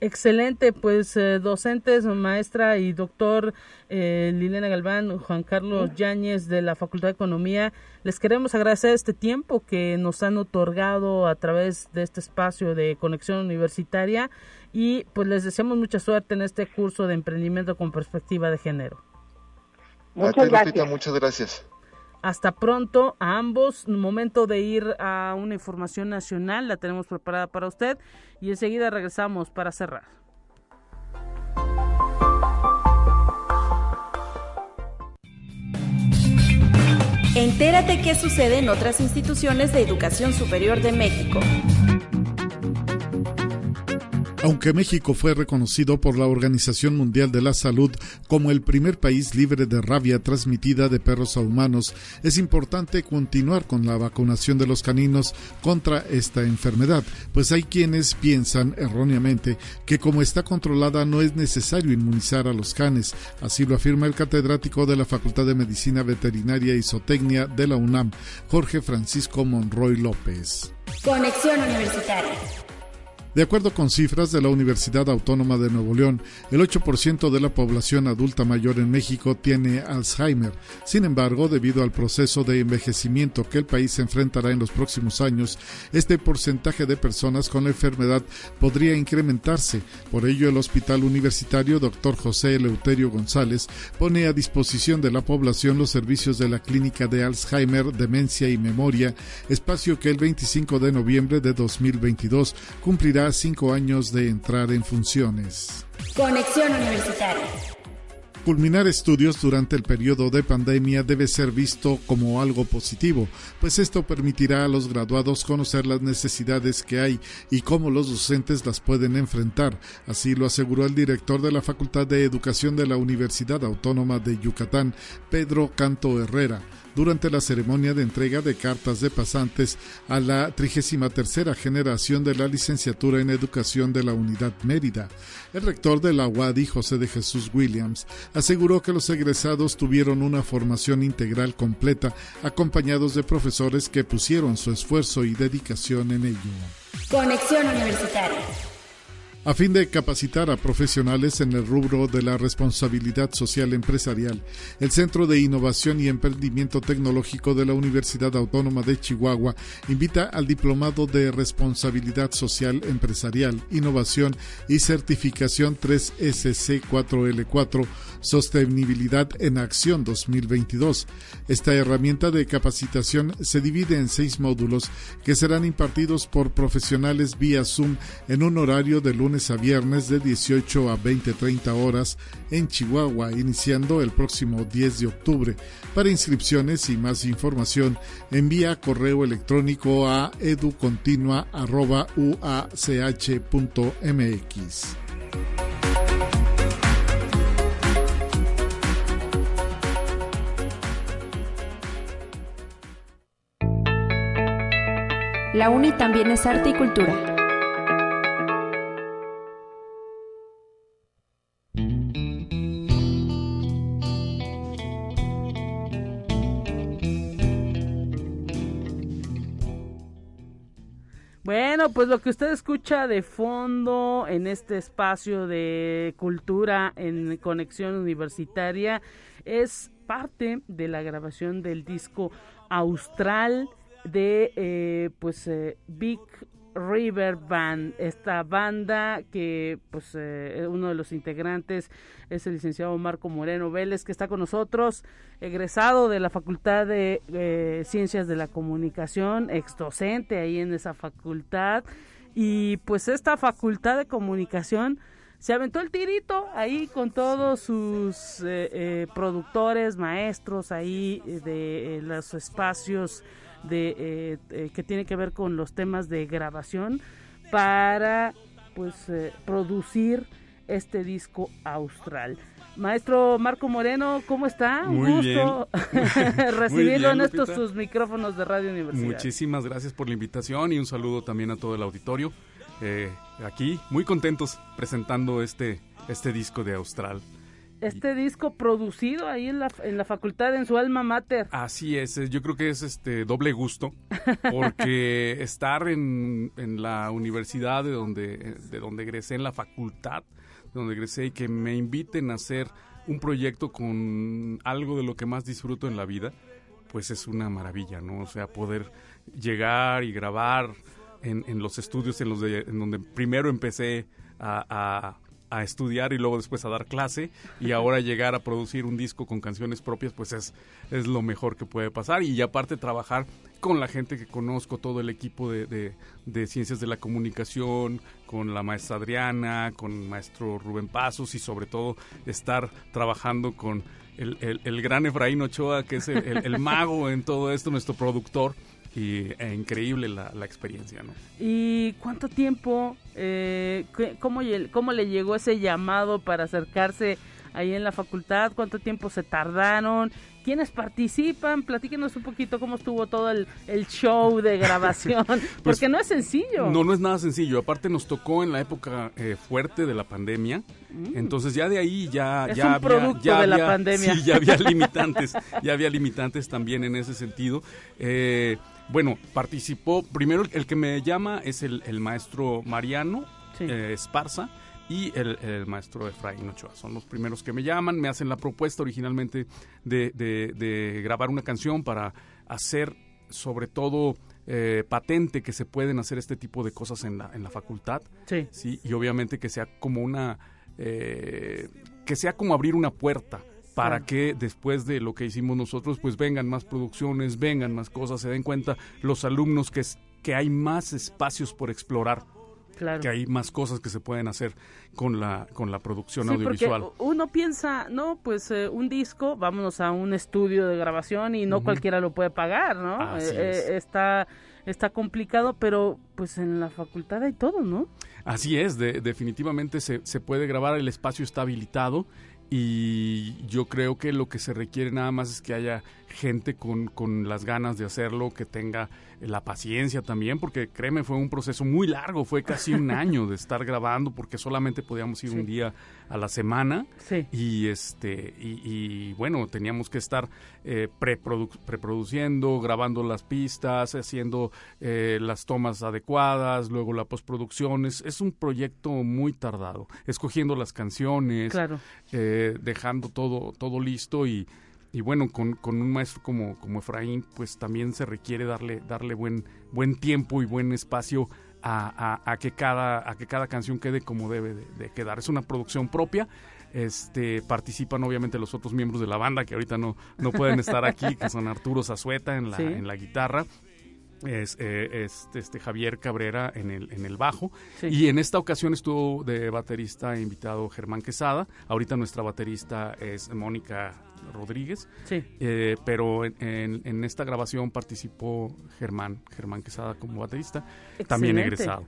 S2: Excelente, pues eh, docentes, maestra y doctor eh, Liliana Galván, Juan Carlos Yáñez de la Facultad de Economía, les queremos agradecer este tiempo que nos han otorgado a través de este espacio de conexión universitaria y pues les deseamos mucha suerte en este curso de emprendimiento con perspectiva de género.
S7: Muchas gracias. muchas gracias.
S2: Hasta pronto a ambos. Momento de ir a una información nacional, la tenemos preparada para usted y enseguida regresamos para cerrar.
S3: Entérate qué sucede en otras instituciones de educación superior de México.
S8: Aunque México fue reconocido por la Organización Mundial de la Salud como el primer país libre de rabia transmitida de perros a humanos, es importante continuar con la vacunación de los caninos contra esta enfermedad, pues hay quienes piensan erróneamente que como está controlada no es necesario inmunizar a los canes. Así lo afirma el catedrático de la Facultad de Medicina Veterinaria y Zootecnia de la UNAM, Jorge Francisco Monroy López.
S3: Conexión Universitaria.
S8: De acuerdo con cifras de la Universidad Autónoma de Nuevo León, el 8% de la población adulta mayor en México tiene Alzheimer. Sin embargo, debido al proceso de envejecimiento que el país enfrentará en los próximos años, este porcentaje de personas con la enfermedad podría incrementarse. Por ello, el Hospital Universitario Dr. José Eleuterio González pone a disposición de la población los servicios de la Clínica de Alzheimer, Demencia y Memoria, espacio que el 25 de noviembre de 2022 cumplirá cinco años de entrar en funciones.
S3: Conexión Universitaria.
S8: Culminar estudios durante el periodo de pandemia debe ser visto como algo positivo, pues esto permitirá a los graduados conocer las necesidades que hay y cómo los docentes las pueden enfrentar. Así lo aseguró el director de la Facultad de Educación de la Universidad Autónoma de Yucatán, Pedro Canto Herrera durante la ceremonia de entrega de cartas de pasantes a la 33 generación de la licenciatura en educación de la Unidad Mérida. El rector de la UADI, José de Jesús Williams, aseguró que los egresados tuvieron una formación integral completa, acompañados de profesores que pusieron su esfuerzo y dedicación en ello.
S3: Conexión Universitaria
S8: a fin de capacitar a profesionales en el rubro de la responsabilidad social empresarial. El Centro de Innovación y Emprendimiento Tecnológico de la Universidad Autónoma de Chihuahua invita al Diplomado de Responsabilidad Social Empresarial, Innovación y Certificación 3SC4L4 Sostenibilidad en Acción 2022. Esta herramienta de capacitación se divide en seis módulos que serán impartidos por profesionales vía Zoom en un horario de lunes a viernes de 18 a 20-30 horas en Chihuahua, iniciando el próximo 10 de octubre. Para inscripciones y más información, envía correo electrónico a educontinua.uach.mx.
S3: La UNI también es arte y cultura.
S2: Bueno, pues lo que usted escucha de fondo en este espacio de cultura en conexión universitaria es parte de la grabación del disco Austral de eh, pues eh, Big River Band, esta banda que pues eh, uno de los integrantes es el licenciado Marco Moreno Vélez que está con nosotros, egresado de la Facultad de Ciencias de la Comunicación, ex docente ahí en esa facultad. Y pues esta facultad de comunicación se aventó el tirito ahí con todos sus productores, maestros ahí de los espacios de eh, eh, que tiene que ver con los temas de grabación para pues eh, producir este disco austral. Maestro Marco Moreno, ¿cómo está?
S9: Muy
S2: Un gusto recibirlo en estos sus micrófonos de Radio Universidad.
S9: Muchísimas gracias por la invitación y un saludo también a todo el auditorio. aquí, muy contentos presentando este, este disco de Austral
S2: este disco producido ahí en la, en la facultad, en su alma mater.
S9: Así es, eh, yo creo que es este doble gusto, porque estar en, en, la universidad de donde, de donde egresé, en la facultad de donde egresé, y que me inviten a hacer un proyecto con algo de lo que más disfruto en la vida, pues es una maravilla, ¿no? O sea, poder llegar y grabar en, en los estudios en, los en donde primero empecé a a estudiar y luego después a dar clase y ahora llegar a producir un disco con canciones propias pues es, es lo mejor que puede pasar. Y aparte trabajar con la gente que conozco, todo el equipo de, de, ciencias de la comunicación, con la maestra Adriana, con el maestro Rubén Pasos y sobre todo estar trabajando con el, el, gran Efraín Ochoa que es el, el mago en todo esto, nuestro productor y e increíble la, la, experiencia, ¿no?
S2: ¿Y cuánto tiempo, eh, cómo, cómo le llegó ese llamado para acercarse ahí en la facultad? ¿Cuánto tiempo se tardaron? ¿Quiénes participan? Platíquenos un poquito cómo estuvo todo el, show de grabación, pues, porque no es sencillo.
S9: No, no es nada sencillo. Aparte nos tocó en la época eh, fuerte de la pandemia, mm. entonces ya de ahí ya,
S2: es
S9: ya
S2: un producto
S9: ya
S2: de la pandemia.
S9: Sí, ya había limitantes, ya había limitantes también en ese sentido. Eh, bueno, participó, primero el que me llama es el, maestro Mariano eh, Esparza y el, maestro Efraín Ochoa. Son los primeros que me llaman, me hacen la propuesta originalmente de, grabar una canción para hacer sobre todo eh, patente que se pueden hacer este tipo de cosas en la, en la facultad.
S2: Sí.
S9: sí. Y obviamente que sea como una... Eh, que sea como abrir una puerta para que después de lo que hicimos nosotros, pues vengan más producciones, vengan más cosas, se den cuenta los alumnos que, es, que hay más espacios por explorar.
S2: Claro.
S9: que hay más cosas que se pueden hacer con la con la producción audiovisual.
S2: Porque uno piensa, no, pues eh, un disco, vámonos a un estudio de grabación y no cualquiera lo puede pagar, ¿no?
S9: Eh, eh,
S2: está está complicado, pero pues en la facultad hay todo, ¿no?
S9: Así es, definitivamente se, se puede grabar, el espacio está habilitado y yo creo que lo que se requiere nada más es que haya gente con, con las ganas de hacerlo, que tenga la paciencia también, porque créeme, fue un proceso muy largo, fue casi un año de estar grabando, porque solamente podíamos ir un día a la semana. Y este, y, bueno, teníamos que estar eh, preproduciendo, grabando las pistas, haciendo eh, las tomas adecuadas, luego la postproducción. Es, es un proyecto muy tardado, escogiendo las canciones, eh, dejando todo, todo listo y y bueno, con, con, un maestro como, como Efraín, pues también se requiere darle, darle buen, buen tiempo y buen espacio a, a, que cada, a que cada canción quede como debe de, quedar. Es una producción propia. Este, participan obviamente los otros miembros de la banda que ahorita no, no pueden estar aquí, que son Arturo Zazueta en la, en la guitarra, es, eh, este Javier Cabrera en el, en el bajo. Y en esta ocasión estuvo de baterista invitado Germán Quesada. Ahorita nuestra baterista es Mónica Rodríguez.
S2: Sí.
S9: Eh, pero en, en, esta grabación participó Germán, Germán Quesada como baterista, también egresado.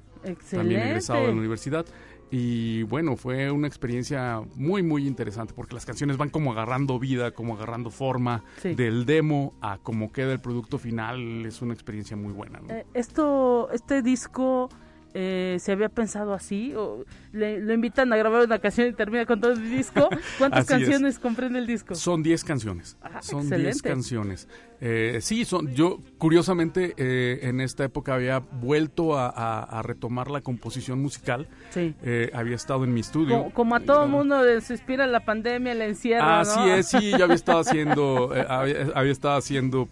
S9: También egresado de la universidad. Y bueno, fue una experiencia muy, muy interesante porque las canciones van como agarrando vida, como agarrando forma del demo a como queda el producto final. Es una experiencia muy buena.
S2: Eh, esto, este disco eh, se había pensado así, o le, lo invitan a grabar una canción y termina con todo el disco. ¿Cuántas canciones comprende el disco?
S9: Son 10 canciones. Ah, son 10 canciones. Eh, sí, son, yo curiosamente eh, en esta época había vuelto a, retomar la composición musical.
S2: Sí.
S9: Eh, había estado en mi estudio.
S2: Como, a todo mundo se inspira la pandemia, el encierro.
S9: Así es, sí, yo había estado haciendo, había, estado haciendo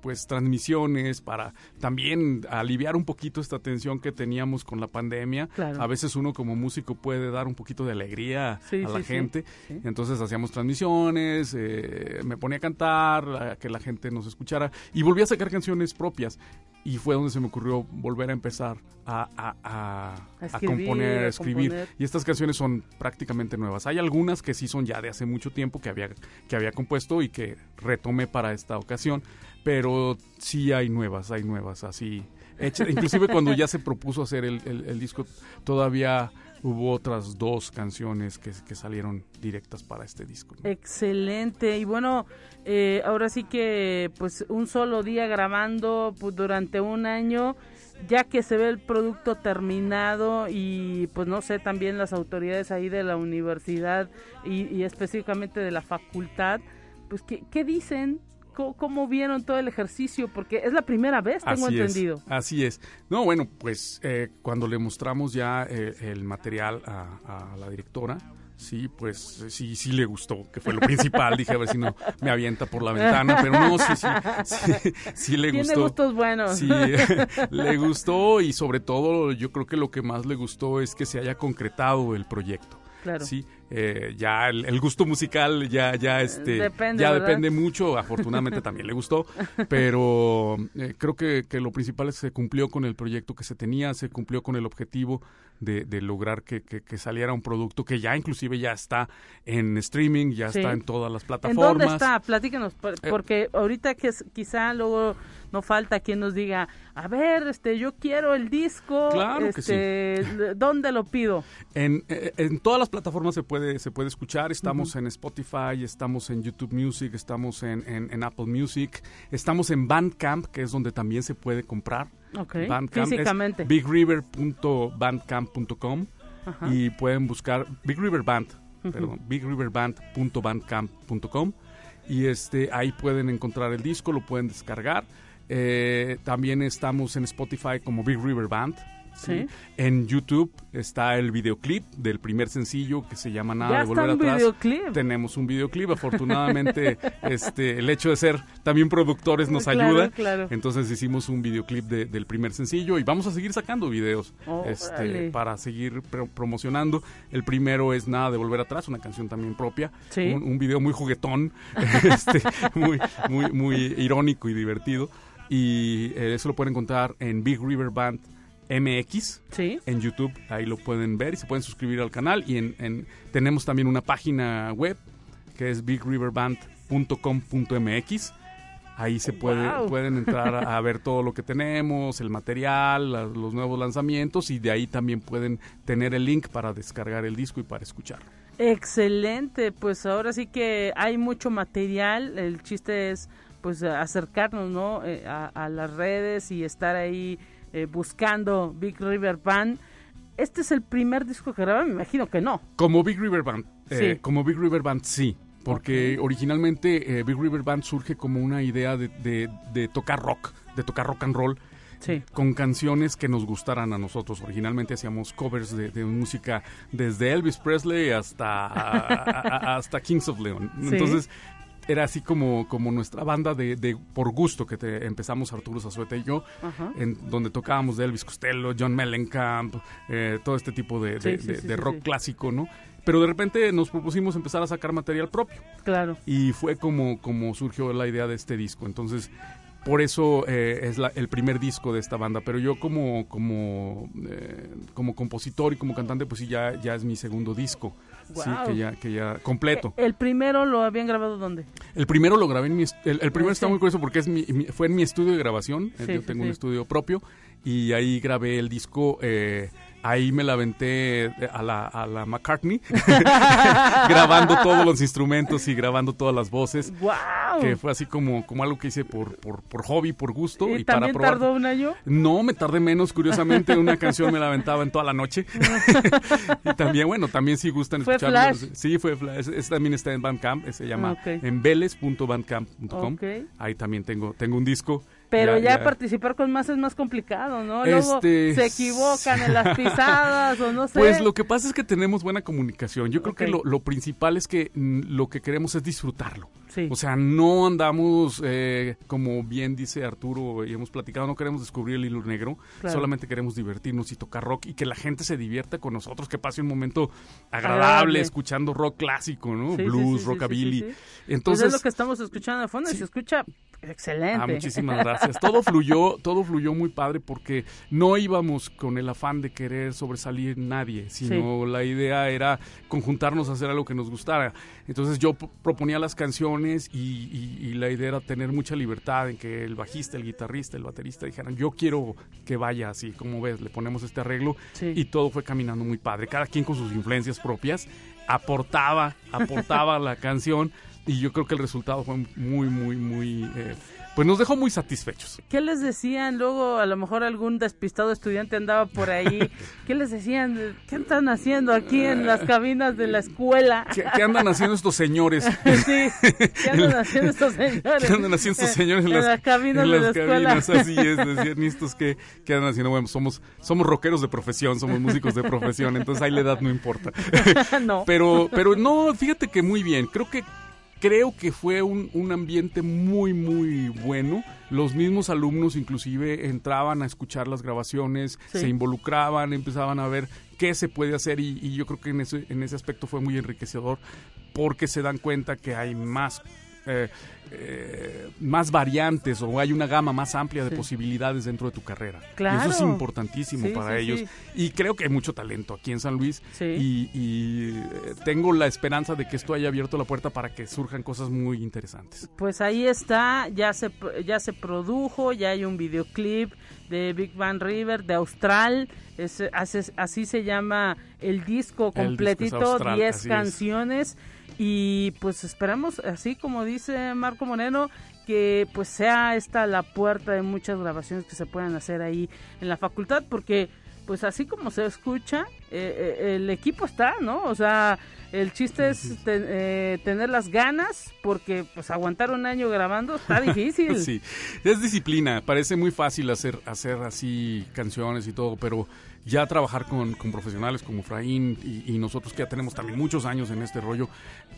S9: pues transmisiones para también aliviar un poquito esta tensión que teníamos con la pandemia. A veces uno como músico puede dar un poquito de alegría a la gente. Entonces hacíamos transmisiones, me ponía a cantar, que la gente nos escuchara y volví a sacar canciones propias y fue donde se me ocurrió volver a empezar a, a, componer, a escribir. Y estas canciones son prácticamente nuevas. Hay algunas que sí son ya de hace mucho tiempo que había, que había compuesto y que retomé para esta ocasión, pero sí hay nuevas, hay nuevas así. Hechas. Inclusive cuando ya se propuso hacer el, el disco, todavía hubo otras dos canciones que, que, salieron directas para este disco.
S2: Excelente. Y bueno, eh, ahora sí que pues un solo día grabando pues, durante un año, ya que se ve el producto terminado y pues no sé, también las autoridades ahí de la universidad y, específicamente de la facultad, pues ¿qué, qué dicen? ¿Cómo, vieron todo el ejercicio? Porque es la primera vez, tengo entendido.
S9: así es. No, bueno, pues eh, cuando le mostramos ya eh, el material a, la directora, sí, pues sí, sí le gustó, que fue lo principal. Dije, a ver si no me avienta por la ventana, pero no, sí, sí, sí, le gustó.
S2: Tiene gustos buenos.
S9: Sí, le gustó y sobre todo yo creo que lo que más le gustó es que se haya concretado el proyecto.
S2: Claro.
S9: Sí, eh, ya el, gusto musical ya ya este
S2: depende,
S9: ya depende mucho. Afortunadamente también le gustó pero eh, creo que, que, lo principal es que se cumplió con el proyecto que se tenía se cumplió con el objetivo de, de lograr que, que, saliera un producto que ya inclusive ya está en streaming ya está en todas las plataformas
S2: ¿En dónde está? Platícanos eh, porque ahorita que quizá luego no falta quien nos diga, a ver, este, yo quiero el disco,
S9: claro
S2: este, ¿dónde lo pido?
S9: En, eh, en, todas las plataformas se puede, se puede escuchar, estamos en Spotify, estamos en YouTube Music, estamos en, en, Apple Music, estamos en Bandcamp, que es donde también se puede comprar.
S2: Okay. Bandcamp Físicamente.
S9: bigriver.bandcamp.com y pueden buscar Big River Band, perdón, bigriverband.bandcamp.com y este ahí pueden encontrar el disco, lo pueden descargar eh, también estamos en Spotify como Big River Band. ¿sí? En YouTube está el videoclip del primer sencillo que se llama Nada de Volver Atrás.
S2: Videoclip?
S9: Tenemos un videoclip. Afortunadamente, este, el hecho de ser también productores nos ayuda. Entonces hicimos un videoclip del primer sencillo y vamos a seguir sacando videos este, para seguir promocionando. El primero es Nada de Volver Atrás, una canción también propia. Un, un, video muy juguetón, este, muy, muy, muy irónico y divertido. Y eh, eso lo pueden encontrar en Big River Band MX en YouTube. Ahí lo pueden ver y se pueden suscribir al canal. Y en, tenemos también una página web que es bigriverband.com.mx. Ahí se puede, pueden entrar a, ver todo lo que tenemos, el material, los nuevos lanzamientos y de ahí también pueden tener el link para descargar el disco y para escuchar.
S2: Excelente, pues ahora sí que hay mucho material, el chiste es pues acercarnos ¿no? Eh, a, las redes y estar ahí eh, buscando Big River Band. ¿Este es el primer disco que grabaron? Me imagino que no.
S9: Como Big River Band. Eh, como Big River Band, sí. Porque originalmente Big River Band surge como una idea de, de, tocar rock, de tocar rock and roll.
S2: Sí.
S9: con canciones que nos gustaran a nosotros. Originalmente hacíamos covers de, música desde Elvis Presley hasta, hasta Kings of Leon. Entonces era así como, como nuestra banda de, de por gusto que te, empezamos Arturo Zazueta y yo, en donde tocábamos de Elvis Costello, John Mellencamp, eh, todo este tipo de, de, rock clásico, ¿no? Pero de repente nos propusimos empezar a sacar material propio.
S2: Claro.
S9: Y fue como, como surgió la idea de este disco. Entonces, por eso eh, es el primer disco de esta banda. Pero yo como, como, eh, como compositor y como cantante, pues sí, ya, ya es mi segundo disco. Sí, que ya, que ya completo.
S2: Eh, ¿El primero lo habían grabado dónde?
S9: El primero lo grabé en mi... El, el primero está muy curioso porque es mi, fue en mi estudio de grabación. yo tengo un estudio propio y ahí grabé el disco... Eh, ahí me la aventé a la, a la McCartney, grabando todos los instrumentos y grabando todas las voces.
S2: ¡Wow!
S9: Que fue así como, como algo que hice por, por, por hobby, por gusto.
S2: ¿Y, también para tardó un año?
S9: No, me tardé menos, curiosamente. Una canción me la aventaba en toda la noche. y también, bueno, también si gustan escucharlo. Sí, fue Flash. Ese también está en Bandcamp, se llama okay. en veles.bandcamp.com. Ahí también tengo, tengo un disco
S2: pero ya, participar con más es más complicado, ¿no? Luego este, se equivocan en las pisadas o no sé.
S9: Pues lo que pasa es que tenemos buena comunicación. Yo creo que lo, lo, principal es que lo que queremos es disfrutarlo. O sea, no andamos, eh, como bien dice Arturo y hemos platicado, no queremos descubrir el hilo negro, solamente queremos divertirnos y tocar rock y que la gente se divierta con nosotros, que pase un momento agradable, escuchando rock clásico, ¿no? Blues, rockabilly. Entonces,
S2: pues es lo que estamos escuchando de fondo y se escucha excelente.
S9: Ah, muchísimas gracias. Todo fluyó, todo fluyó muy padre porque no íbamos con el afán de querer sobresalir nadie, sino la idea era conjuntarnos a hacer algo que nos gustara. Entonces yo proponía las canciones y, la idea era tener mucha libertad en que el bajista, el guitarrista, el baterista dijeran, yo quiero que vaya así, como ves, le ponemos este arreglo y todo fue caminando muy padre. Cada quien con sus influencias propias aportaba, aportaba la canción y yo creo que el resultado fue muy, muy, muy... Eh, pues nos dejó muy satisfechos.
S2: ¿Qué les decían? Luego a lo mejor algún despistado estudiante andaba por ahí. ¿Qué les decían? ¿Qué están haciendo aquí en las cabinas de la escuela?
S9: ¿Qué, andan haciendo estos señores?
S2: sí, ¿qué andan haciendo estos señores?
S9: ¿Qué andan haciendo estos señores en, las, cabinas de la escuela? Así es, decían estos que, ¿qué andan haciendo? Bueno, somos, somos rockeros de profesión, somos músicos de profesión, entonces ahí la edad no importa.
S2: no.
S9: Pero, pero no, fíjate que muy bien. Creo que creo que fue un, un, ambiente muy, muy bueno. Los mismos alumnos inclusive entraban a escuchar las grabaciones, se involucraban, empezaban a ver qué se puede hacer y, y yo creo que en ese, en ese aspecto fue muy enriquecedor porque se dan cuenta que hay más eh, eh, más variantes o hay una gama más amplia de posibilidades dentro de tu carrera.
S2: Claro.
S9: Y eso es importantísimo para ellos. Y creo que hay mucho talento aquí en San Luis y, y eh, tengo la esperanza de que esto haya abierto la puerta para que surjan cosas muy interesantes.
S2: Pues ahí está, ya se, ya se produjo, ya hay un videoclip de Big Bang River, de Austral, es, así, así se llama el disco completito, 10 canciones y pues esperamos, así como dice Marco Moreno, que pues sea esta la puerta de muchas grabaciones que se puedan hacer ahí en la facultad, porque pues así como se escucha, eh, eh, el equipo está, ¿no? O sea, el chiste es eh, tener las ganas, porque pues aguantar un año grabando está difícil.
S9: sí, es disciplina, parece muy fácil hacer, hacer así canciones y todo, pero ya trabajar con, con profesionales como Fraín y, nosotros que ya tenemos también muchos años en este rollo,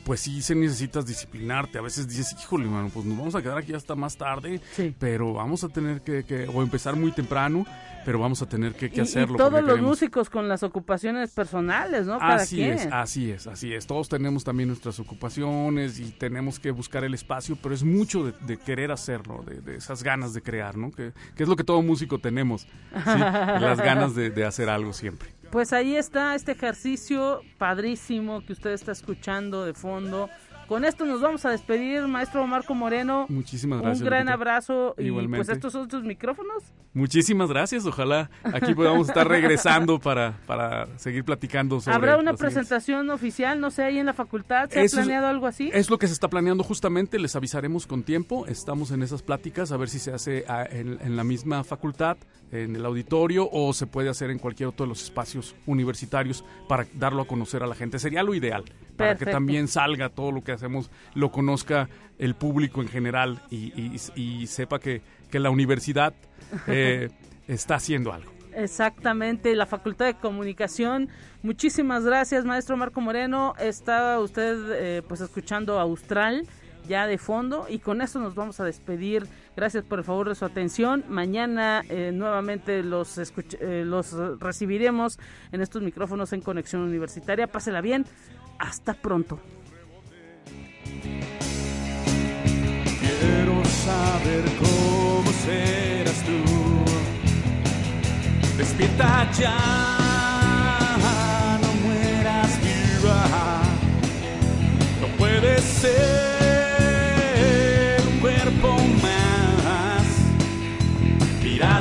S9: pues sí se necesitas disciplinarte. A veces dices, híjole, hermano, pues nos vamos a quedar aquí hasta más tarde, pero vamos a tener que, que, o empezar muy temprano, pero vamos a tener que, que hacerlo.
S2: Y todos los músicos con las ocupaciones personales, ¿no?
S9: Cada así es, así es, así es. Todos tenemos también nuestras ocupaciones y tenemos que buscar el espacio, pero es mucho de, querer hacerlo, de, esas ganas de crear, ¿no? Que, es lo que todo músico tenemos, las ganas de, de hacer algo siempre.
S2: Pues ahí está este ejercicio padrísimo que usted está escuchando de fondo con esto nos vamos a despedir, maestro Marco Moreno.
S9: Muchísimas gracias.
S2: Un gran abrazo y pues estos son tus micrófonos.
S9: Muchísimas gracias, ojalá aquí podamos estar regresando para, para seguir platicando sobre
S2: ¿Habrá una presentación oficial, no sé, ahí en la facultad? ¿Se ha planeado algo así?
S9: Es lo que se está planeando justamente, les avisaremos con tiempo, estamos en esas pláticas a ver si se hace ah, en, en la misma facultad, en el auditorio o se puede hacer en cualquier otro de los espacios universitarios para darlo a conocer a la gente. Sería lo ideal para que también salga todo lo que hacemos, lo conozca el público en general y, sepa que, la universidad eh, está haciendo algo.
S2: Exactamente, la Facultad de Comunicación. Muchísimas gracias, maestro Marco Moreno. Está usted eh, pues escuchando Austral ya de fondo y con esto nos vamos a despedir. Gracias por el favor de su atención. Mañana eh, nuevamente los, los recibiremos en estos micrófonos en Conexión Universitaria. Pásela bien. Hasta pronto.
S10: Quiero saber cómo serás tú. Despierta ya, no mueras viva. No puede ser Mira